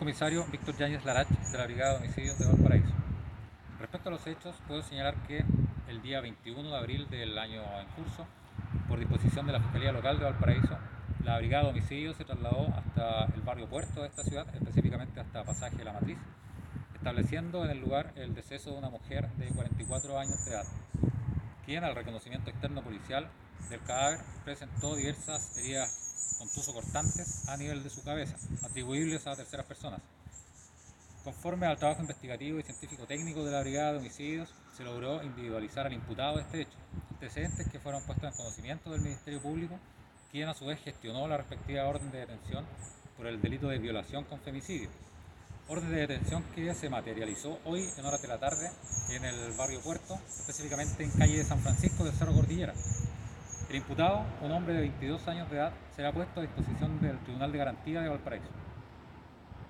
comisario Víctor Yáñez Larach de la Brigada de Homicidios de Valparaíso. Respecto a los hechos, puedo señalar que el día 21 de abril del año en curso, por disposición de la Fiscalía Local de Valparaíso, la Brigada de Homicidios se trasladó hasta el barrio Puerto de esta ciudad, específicamente hasta Pasaje de la Matriz, estableciendo en el lugar el deceso de una mujer de 44 años de edad, quien al reconocimiento externo policial del cadáver presentó diversas heridas contuso cortantes a nivel de su cabeza, atribuibles a terceras personas. Conforme al trabajo investigativo y científico técnico de la Brigada de Homicidios, se logró individualizar al imputado de este hecho, antecedentes que fueron puestos en conocimiento del Ministerio Público, quien a su vez gestionó la respectiva orden de detención por el delito de violación con femicidio. Orden de detención que se materializó hoy en horas de la tarde en el barrio Puerto, específicamente en calle de San Francisco del Cerro Cordillera. El imputado, un hombre de 22 años de edad, será puesto a disposición del Tribunal de Garantía de Valparaíso.